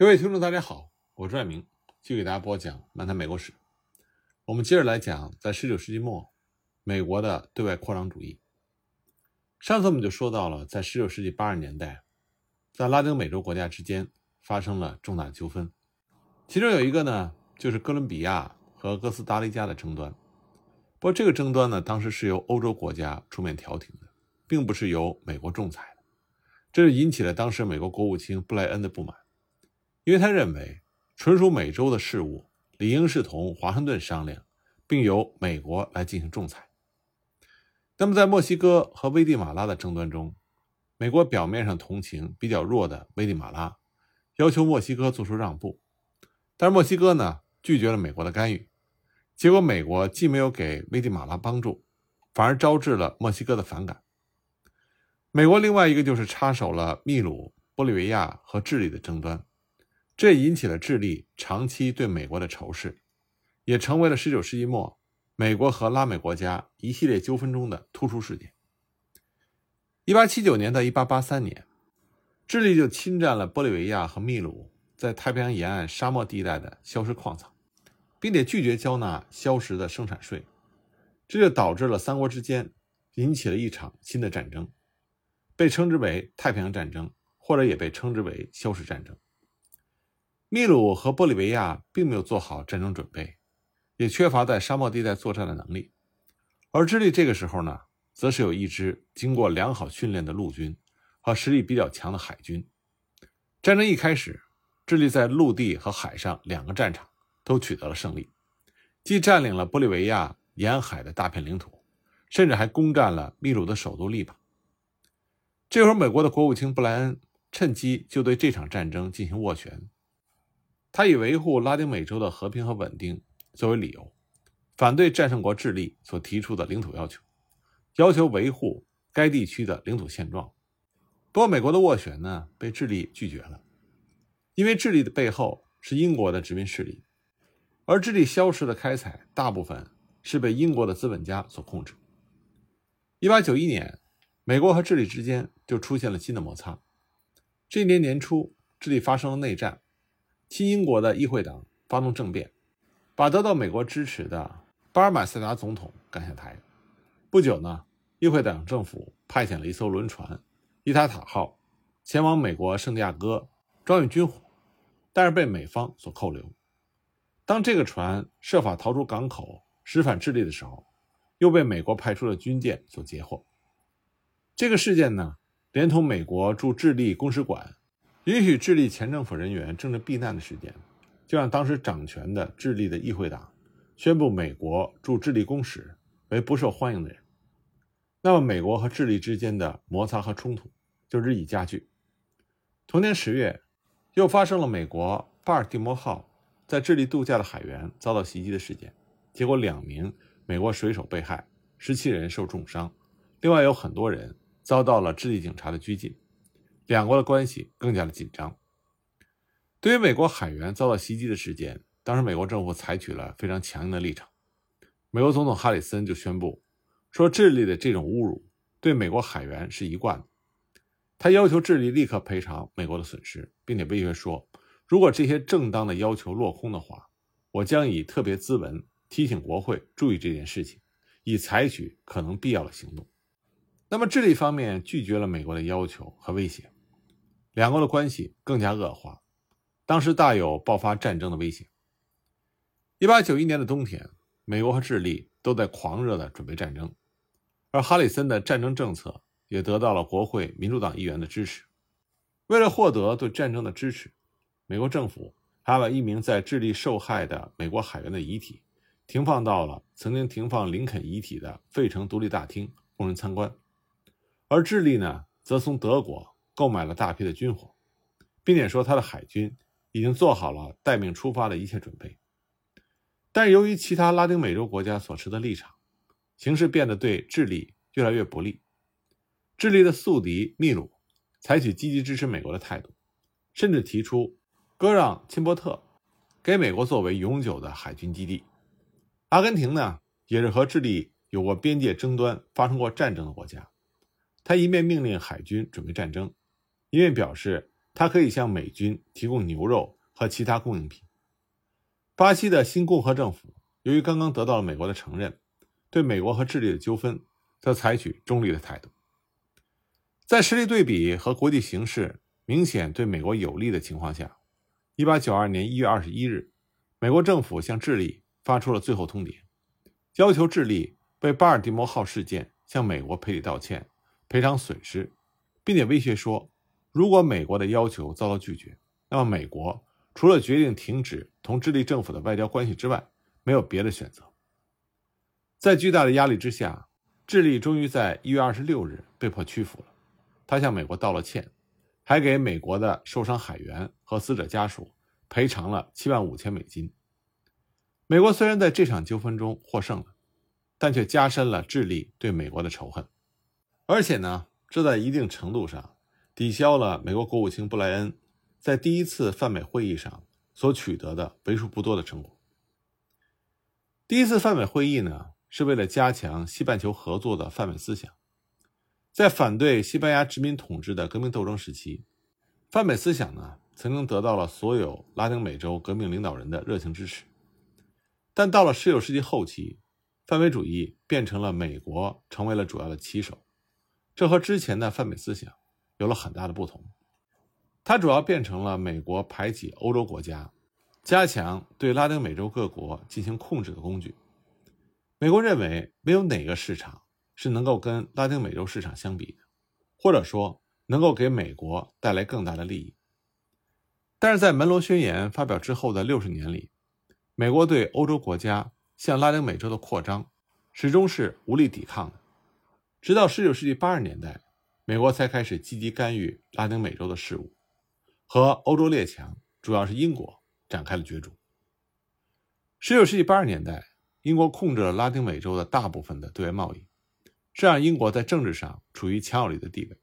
各位听众，大家好，我是爱明，继续给大家播讲《漫谈美国史》。我们接着来讲，在19世纪末，美国的对外扩张主义。上次我们就说到了，在19世纪80年代，在拉丁美洲国家之间发生了重大纠纷，其中有一个呢，就是哥伦比亚和哥斯达黎加的争端。不过，这个争端呢，当时是由欧洲国家出面调停的，并不是由美国仲裁的，这就引起了当时美国国务卿布莱恩的不满。因为他认为，纯属美洲的事务理应是同华盛顿商量，并由美国来进行仲裁。那么，在墨西哥和危地马拉的争端中，美国表面上同情比较弱的危地马拉，要求墨西哥做出让步，但是墨西哥呢拒绝了美国的干预，结果美国既没有给危地马拉帮助，反而招致了墨西哥的反感。美国另外一个就是插手了秘鲁、玻利维亚和智利的争端。这引起了智利长期对美国的仇视，也成为了19世纪末美国和拉美国家一系列纠纷中的突出事件。1879年到1883年，智利就侵占了玻利维亚和秘鲁在太平洋沿岸沙漠地带的硝石矿藏，并且拒绝交纳硝石的生产税，这就导致了三国之间引起了一场新的战争，被称之为太平洋战争，或者也被称之为硝石战争。秘鲁和玻利维亚并没有做好战争准备，也缺乏在沙漠地带作战的能力，而智利这个时候呢，则是有一支经过良好训练的陆军和实力比较强的海军。战争一开始，智利在陆地和海上两个战场都取得了胜利，既占领了玻利维亚沿海的大片领土，甚至还攻占了秘鲁的首都利马。这会儿，美国的国务卿布莱恩趁机就对这场战争进行斡旋。他以维护拉丁美洲的和平和稳定作为理由，反对战胜国智利所提出的领土要求，要求维护该地区的领土现状。不过，美国的斡旋呢被智利拒绝了，因为智利的背后是英国的殖民势力，而智利消失的开采大部分是被英国的资本家所控制。一八九一年，美国和智利之间就出现了新的摩擦。这一年年初，智利发生了内战。新英国的议会党发动政变，把得到美国支持的巴尔马塞达总统赶下台。不久呢，议会党政府派遣了一艘轮船“伊塔塔号”前往美国圣地亚哥装运军火，但是被美方所扣留。当这个船设法逃出港口驶返智利的时候，又被美国派出的军舰所截获。这个事件呢，连同美国驻智利公使馆。允许智利前政府人员政治避难的时间，就让当时掌权的智利的议会党宣布美国驻智利公使为不受欢迎的人。那么，美国和智利之间的摩擦和冲突就日益加剧。同年十月，又发生了美国巴尔的摩号在智利度假的海员遭到袭击的事件，结果两名美国水手被害，十七人受重伤，另外有很多人遭到了智利警察的拘禁。两国的关系更加的紧张。对于美国海员遭到袭击的事件，当时美国政府采取了非常强硬的立场。美国总统哈里森就宣布说，智利的这种侮辱对美国海员是一贯的。他要求智利立刻赔偿美国的损失，并且威胁说，如果这些正当的要求落空的话，我将以特别咨文提醒国会注意这件事情，以采取可能必要的行动。那么，智利方面拒绝了美国的要求和威胁。两国的关系更加恶化，当时大有爆发战争的危险。一八九一年的冬天，美国和智利都在狂热的准备战争，而哈里森的战争政策也得到了国会民主党议员的支持。为了获得对战争的支持，美国政府还把一名在智利受害的美国海员的遗体停放到了曾经停放林肯遗体的费城独立大厅，供人参观。而智利呢，则从德国。购买了大批的军火，并且说他的海军已经做好了待命出发的一切准备。但是由于其他拉丁美洲国家所持的立场，形势变得对智利越来越不利。智利的宿敌秘鲁采取积极支持美国的态度，甚至提出割让钦波特给美国作为永久的海军基地。阿根廷呢，也是和智利有过边界争端、发生过战争的国家，他一面命令海军准备战争。一面表示它可以向美军提供牛肉和其他供应品。巴西的新共和政府由于刚刚得到了美国的承认，对美国和智利的纠纷则采取中立的态度。在实力对比和国际形势明显对美国有利的情况下，1892年1月21日，美国政府向智利发出了最后通牒，要求智利为巴尔的摩号事件向美国赔礼道歉、赔偿损失，并且威胁说，如果美国的要求遭到拒绝，那么美国除了决定停止同智利政府的外交关系之外，没有别的选择。在巨大的压力之下，智利终于在1月26日被迫屈服了。他向美国道了歉，还给美国的受伤海员和死者家属赔偿了七万五千美金。美国虽然在这场纠纷中获胜了，但却加深了智利对美国的仇恨，而且呢，这在一定程度上抵消了美国国务卿布莱恩在第一次泛美会议上所取得的为数不多的成果。第一次泛美会议呢，是为了加强西半球合作的泛美思想。在反对西班牙殖民统治的革命斗争时期，泛美思想呢曾经得到了所有拉丁美洲革命领导人的热情支持。但到了19世纪后期，泛美主义变成了美国成为了主要的旗手，这和之前的泛美思想有了很大的不同。它主要变成了美国排挤欧洲国家、加强对拉丁美洲各国进行控制的工具。美国认为没有哪个市场。是能够跟拉丁美洲市场相比的，或者说能够给美国带来更大的利益。但是在门罗宣言发表之后的六十年里，美国对欧洲国家向拉丁美洲的扩张始终是无力抵抗的。直到十九世纪八十年代，美国才开始积极干预拉丁美洲的事务，和欧洲列强，主要是英国展开了角逐。十九世纪八十年代，英国控制了拉丁美洲的大部分的对外贸易。这让英国在政治上处于强有力的地位，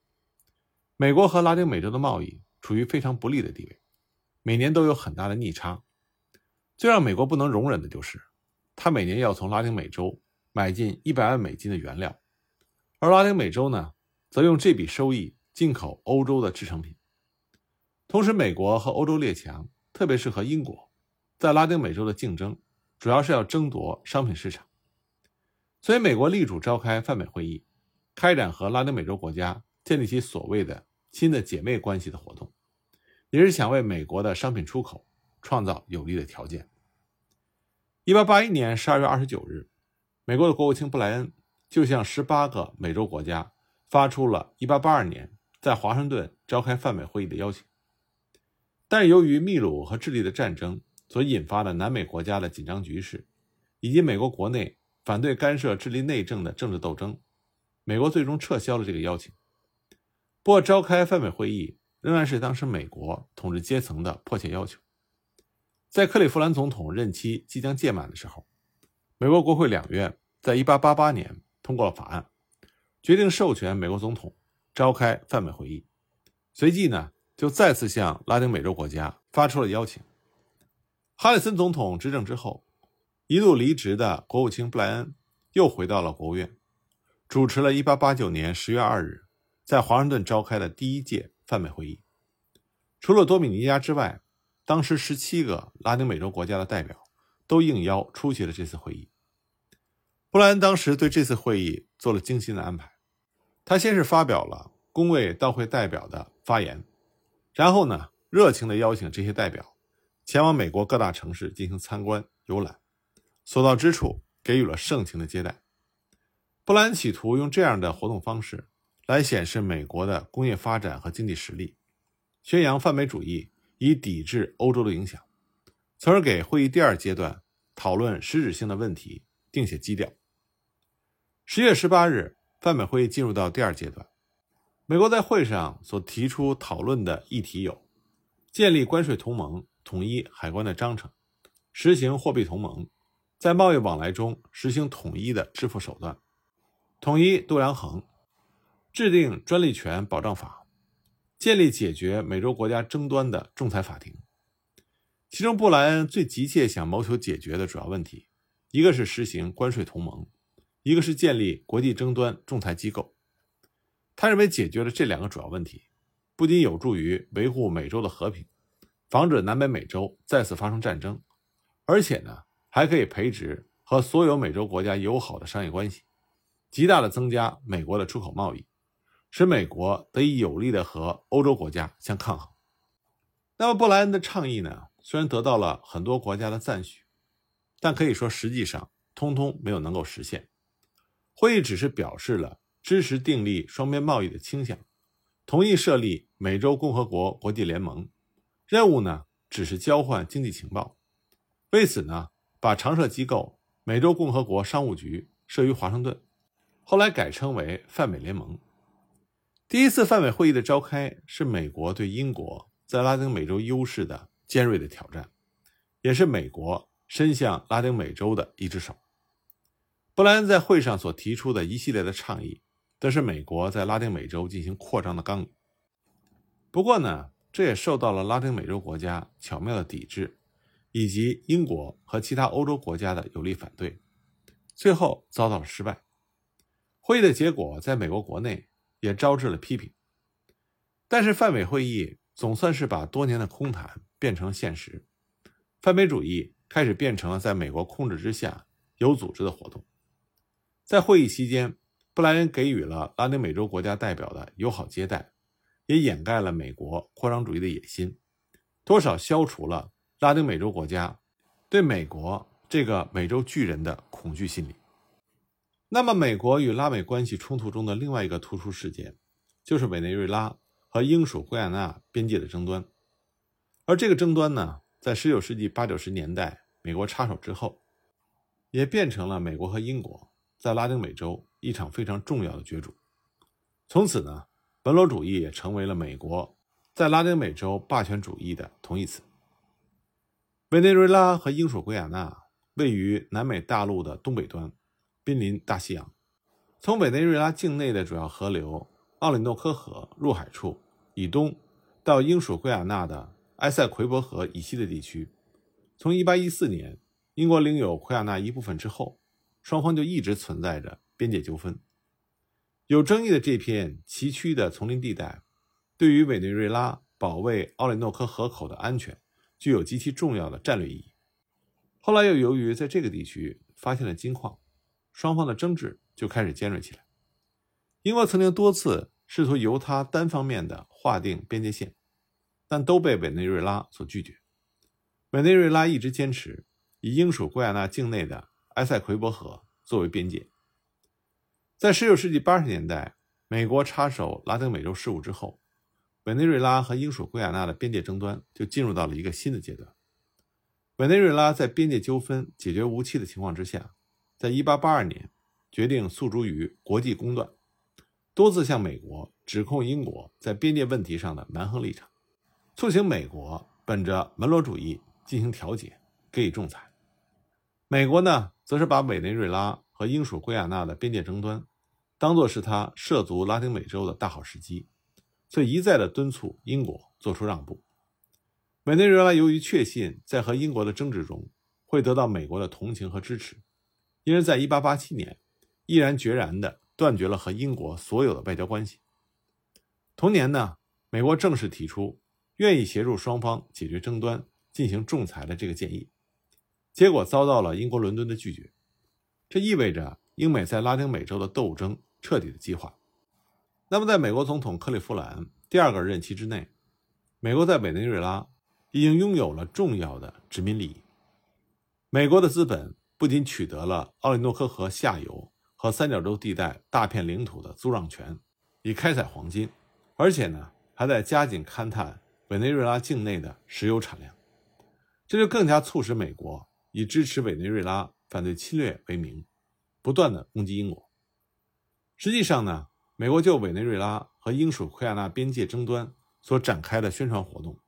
美国和拉丁美洲的贸易处于非常不利的地位，每年都有很大的逆差。最让美国不能容忍的就是，他每年要从拉丁美洲买进一百万美金的原料，而拉丁美洲呢，则用这笔收益进口欧洲的制成品。同时，美国和欧洲列强，特别是和英国，在拉丁美洲的竞争，主要是要争夺商品市场。所以，美国力主召开泛美会议，开展和拉丁美洲国家建立起所谓的新的姐妹关系的活动，也是想为美国的商品出口创造有利的条件。一八八一年十二月二十九日，美国的国务卿布莱恩就向十八个美洲国家发出了一八八二年在华盛顿召开泛美会议的邀请。但是，由于秘鲁和智利的战争所引发的南美国家的紧张局势，以及美国国内。反对干涉智利内政的政治斗争，美国最终撤销了这个邀请。不过，召开泛美会议仍然是当时美国统治阶层的迫切要求。在克利夫兰总统任期即将届满的时候，美国国会两院在1888年通过了法案，决定授权美国总统召开泛美会议。随即呢，就再次向拉丁美洲国家发出了邀请。哈里森总统执政之后。一度离职的国务卿布莱恩又回到了国务院，主持了1889年10月2日在华盛顿召开的第一届泛美会议。除了多米尼加之外，当时17个拉丁美洲国家的代表都应邀出席了这次会议。布莱恩当时对这次会议做了精心的安排，他先是发表了恭卫到会代表的发言，然后呢，热情地邀请这些代表前往美国各大城市进行参观游览。所到之处给予了盛情的接待。布兰企图用这样的活动方式来显示美国的工业发展和经济实力，宣扬泛美主义以抵制欧洲的影响，从而给会议第二阶段讨论实质性的问题定下基调。十月十八日，泛美会议进入到第二阶段。美国在会上所提出讨论的议题有：建立关税同盟、统一海关的章程、实行货币同盟。在贸易往来中实行统一的支付手段，统一度量衡，制定专利权保障法，建立解决美洲国家争端的仲裁法庭。其中，布莱恩最急切想谋求解决的主要问题，一个是实行关税同盟，一个是建立国际争端仲裁机构。他认为解决了这两个主要问题，不仅有助于维护美洲的和平，防止南北美洲再次发生战争，而且呢，还可以培植和所有美洲国家友好的商业关系，极大的增加美国的出口贸易，使美国得以有力的和欧洲国家相抗衡。那么，布莱恩的倡议呢，虽然得到了很多国家的赞许，但可以说实际上通通没有能够实现。会议只是表示了支持订立双边贸易的倾向。同意设立美洲共和国国际联盟，任务呢只是交换经济情报。为此呢，把常设机构美洲共和国商务局设于华盛顿，后来改称为泛美联盟。第一次泛美会议的召开是美国对英国在拉丁美洲优势的尖锐的挑战，也是美国伸向拉丁美洲的一只手。布莱恩在会上所提出的一系列的倡议。都是美国在拉丁美洲进行扩张的纲领。不过呢，这也受到了拉丁美洲国家巧妙的抵制，以及英国和其他欧洲国家的有力反对，最后遭到了失败。会议的结果在美国国内也招致了批评。但是泛美会议总算是把多年的空谈变成了现实，泛美主义开始变成了在美国控制之下有组织的活动。在会议期间。布莱恩给予了拉丁美洲国家代表的友好接待，也掩盖了美国扩张主义的野心，多少消除了拉丁美洲国家对美国这个美洲巨人的恐惧心理。那么，美国与拉美关系冲突中的另外一个突出事件，就是委内瑞拉和英属圭亚那边界的争端。而这个争端呢，在19世纪八九十年代美国插手之后，也变成了美国和英国在拉丁美洲。一场非常重要的角逐，从此呢，本罗主义也成为了美国在拉丁美洲霸权主义的同义词。委内瑞拉和英属圭亚那位于南美大陆的东北端，濒临大西洋。从委内瑞拉境内的主要河流奥里诺科河入海处以东，到英属圭亚那的埃塞奎博河以西的地区，从1814年英国领有圭亚那一部分之后，双方就一直存在着。边界纠纷有争议的这片崎岖的丛林地带，对于委内瑞拉保卫奥里诺科河口的安全具有极其重要的战略意义。后来又由于在这个地区发现了金矿，双方的争执就开始尖锐起来。英国曾经多次试图由他单方面的划定边界线，但都被委内瑞拉所拒绝。委内瑞拉一直坚持以英属圭亚那境内的埃塞奎博河作为边界。在19世纪80年代，美国插手拉丁美洲事务之后，委内瑞拉和英属圭亚那的边界争端就进入到了一个新的阶段。委内瑞拉在边界纠纷解决无期的情况之下，在1882年决定诉诸于国际公断，多次向美国指控英国在边界问题上的蛮横立场，促请美国本着门罗主义进行调解，给予仲裁。美国呢，则是把委内瑞拉。和英属圭亚那的边界争端，当作是他涉足拉丁美洲的大好时机，所以一再的敦促英国做出让步。委内瑞拉由于确信在和英国的争执中会得到美国的同情和支持，因而在1887年毅然决然地断绝了和英国所有的外交关系。同年呢，美国正式提出愿意协助双方解决争端、进行仲裁的这个建议，结果遭到了英国伦敦的拒绝。这意味着英美在拉丁美洲的斗争彻底的激化。那么，在美国总统克利夫兰第二个任期之内，美国在委内瑞拉已经拥有了重要的殖民利益。美国的资本不仅取得了奥里诺科河下游和三角洲地带大片领土的租让权，以开采黄金，而且呢，还在加紧勘探委内瑞拉境内的石油产量。这就更加促使美国以支持委内瑞拉。反对侵略为名，不断的攻击英国。实际上呢，美国就委内瑞拉和英属圭亚那边界争端所展开的宣传活动，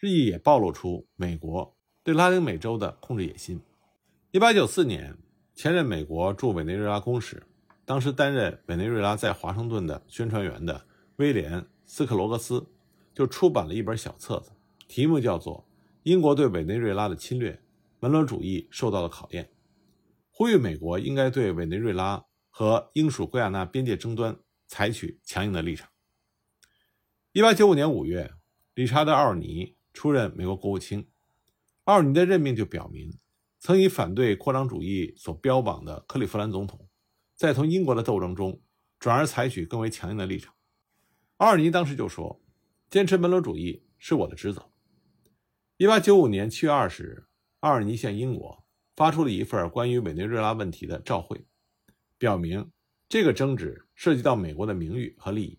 日益也暴露出美国对拉丁美洲的控制野心。一八九四年，前任美国驻委内瑞拉公使，当时担任委内瑞拉在华盛顿的宣传员的威廉·斯克罗格斯，就出版了一本小册子，题目叫做《英国对委内瑞拉的侵略：门罗主义受到了考验》。呼吁美国应该对委内瑞拉和英属圭亚那边界争端采取强硬的立场。一八九五年五月，理查德·奥尔尼出任美国国务卿。奥尔尼的任命就表明，曾以反对扩张主义所标榜的克利夫兰总统，在同英国的斗争中，转而采取更为强硬的立场。奥尔尼当时就说：“坚持门罗主义是我的职责。”一八九五年七月二十日，奥尔尼向英国发出了一份关于委内瑞拉问题的照会，表明这个争执涉及到美国的名誉和利益，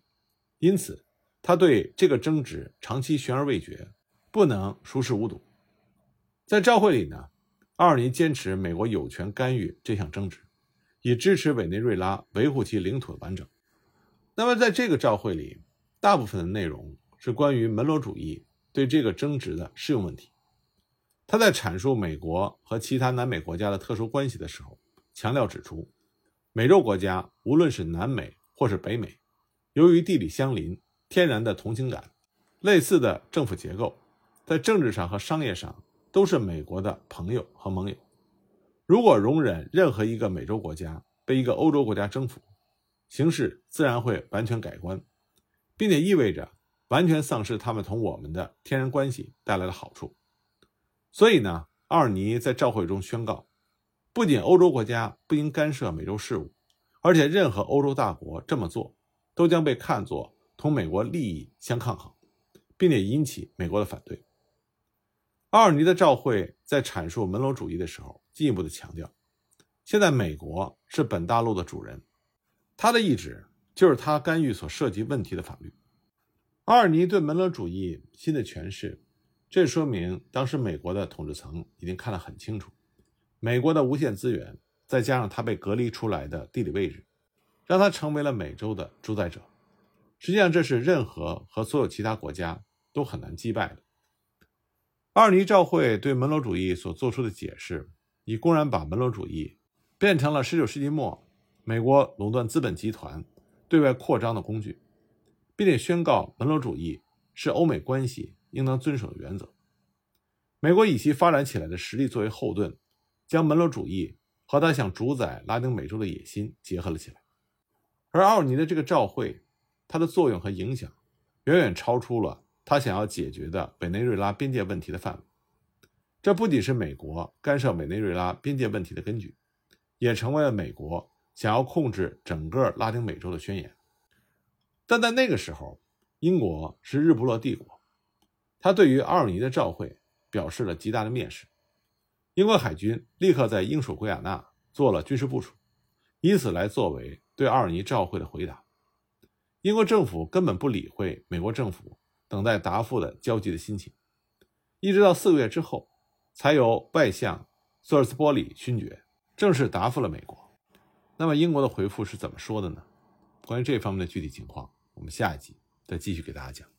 因此。他对这个争执长期悬而未决，不能熟视无睹。在照会里呢，奥尔尼坚持美国有权干预这项争执，以支持委内瑞拉维护其领土的完整。那么，在这个照会里，大部分的内容是关于门罗主义对这个争执的适用问题。他在阐述美国和其他南美国家的特殊关系的时候，强调指出，美洲国家无论是南美或是北美，由于地理相邻。天然的同情感，类似的政府结构，在政治上和商业上都是美国的朋友和盟友。如果容忍任何一个美洲国家被一个欧洲国家征服，形势自然会完全改观，并且意味着完全丧失他们同我们的天然关系带来的好处。所以呢，奥尔尼在照会中宣告，不仅欧洲国家不应干涉美洲事务，而且任何欧洲大国这么做，都将被看作。同美国利益相抗衡，并且引起美国的反对。奥尔尼的照会在阐述门罗主义的时候，进一步的强调，现在美国是本大陆的主人，他的意志就是他干预所涉及问题的法律。奥尔尼对门罗主义新的诠释，这说明当时美国的统治层已经看得很清楚，美国的无限资源，再加上他被隔离出来的地理位置，让他成为了美洲的主宰者。实际上，这是任何和所有其他国家都很难击败的。阿尔尼照会对门罗主义所做出的解释，已公然把门罗主义变成了19世纪末美国垄断资本集团对外扩张的工具，并且宣告门罗主义是欧美关系应当遵守的原则。美国以其发展起来的实力作为后盾，将门罗主义和他想主宰拉丁美洲的野心结合了起来。而奥尔尼的这个照会。它的作用和影响远远超出了他想要解决的委内瑞拉边界问题的范围。这不仅是美国干涉委内瑞拉边界问题的根据，也成为了美国想要控制整个拉丁美洲的宣言。但在那个时候，英国是日不落帝国，他对于奥尔尼的召会表示了极大的蔑视。英国海军立刻在英属圭亚那做了军事部署，以此来作为对奥尔尼召会的回答。英国政府根本不理会美国政府等待答复的焦急的心情，一直到四个月之后，才由外相索尔斯波里勋爵正式答复了美国。那么英国的回复是怎么说的呢？关于这方面的具体情况，我们下一集再继续给大家讲。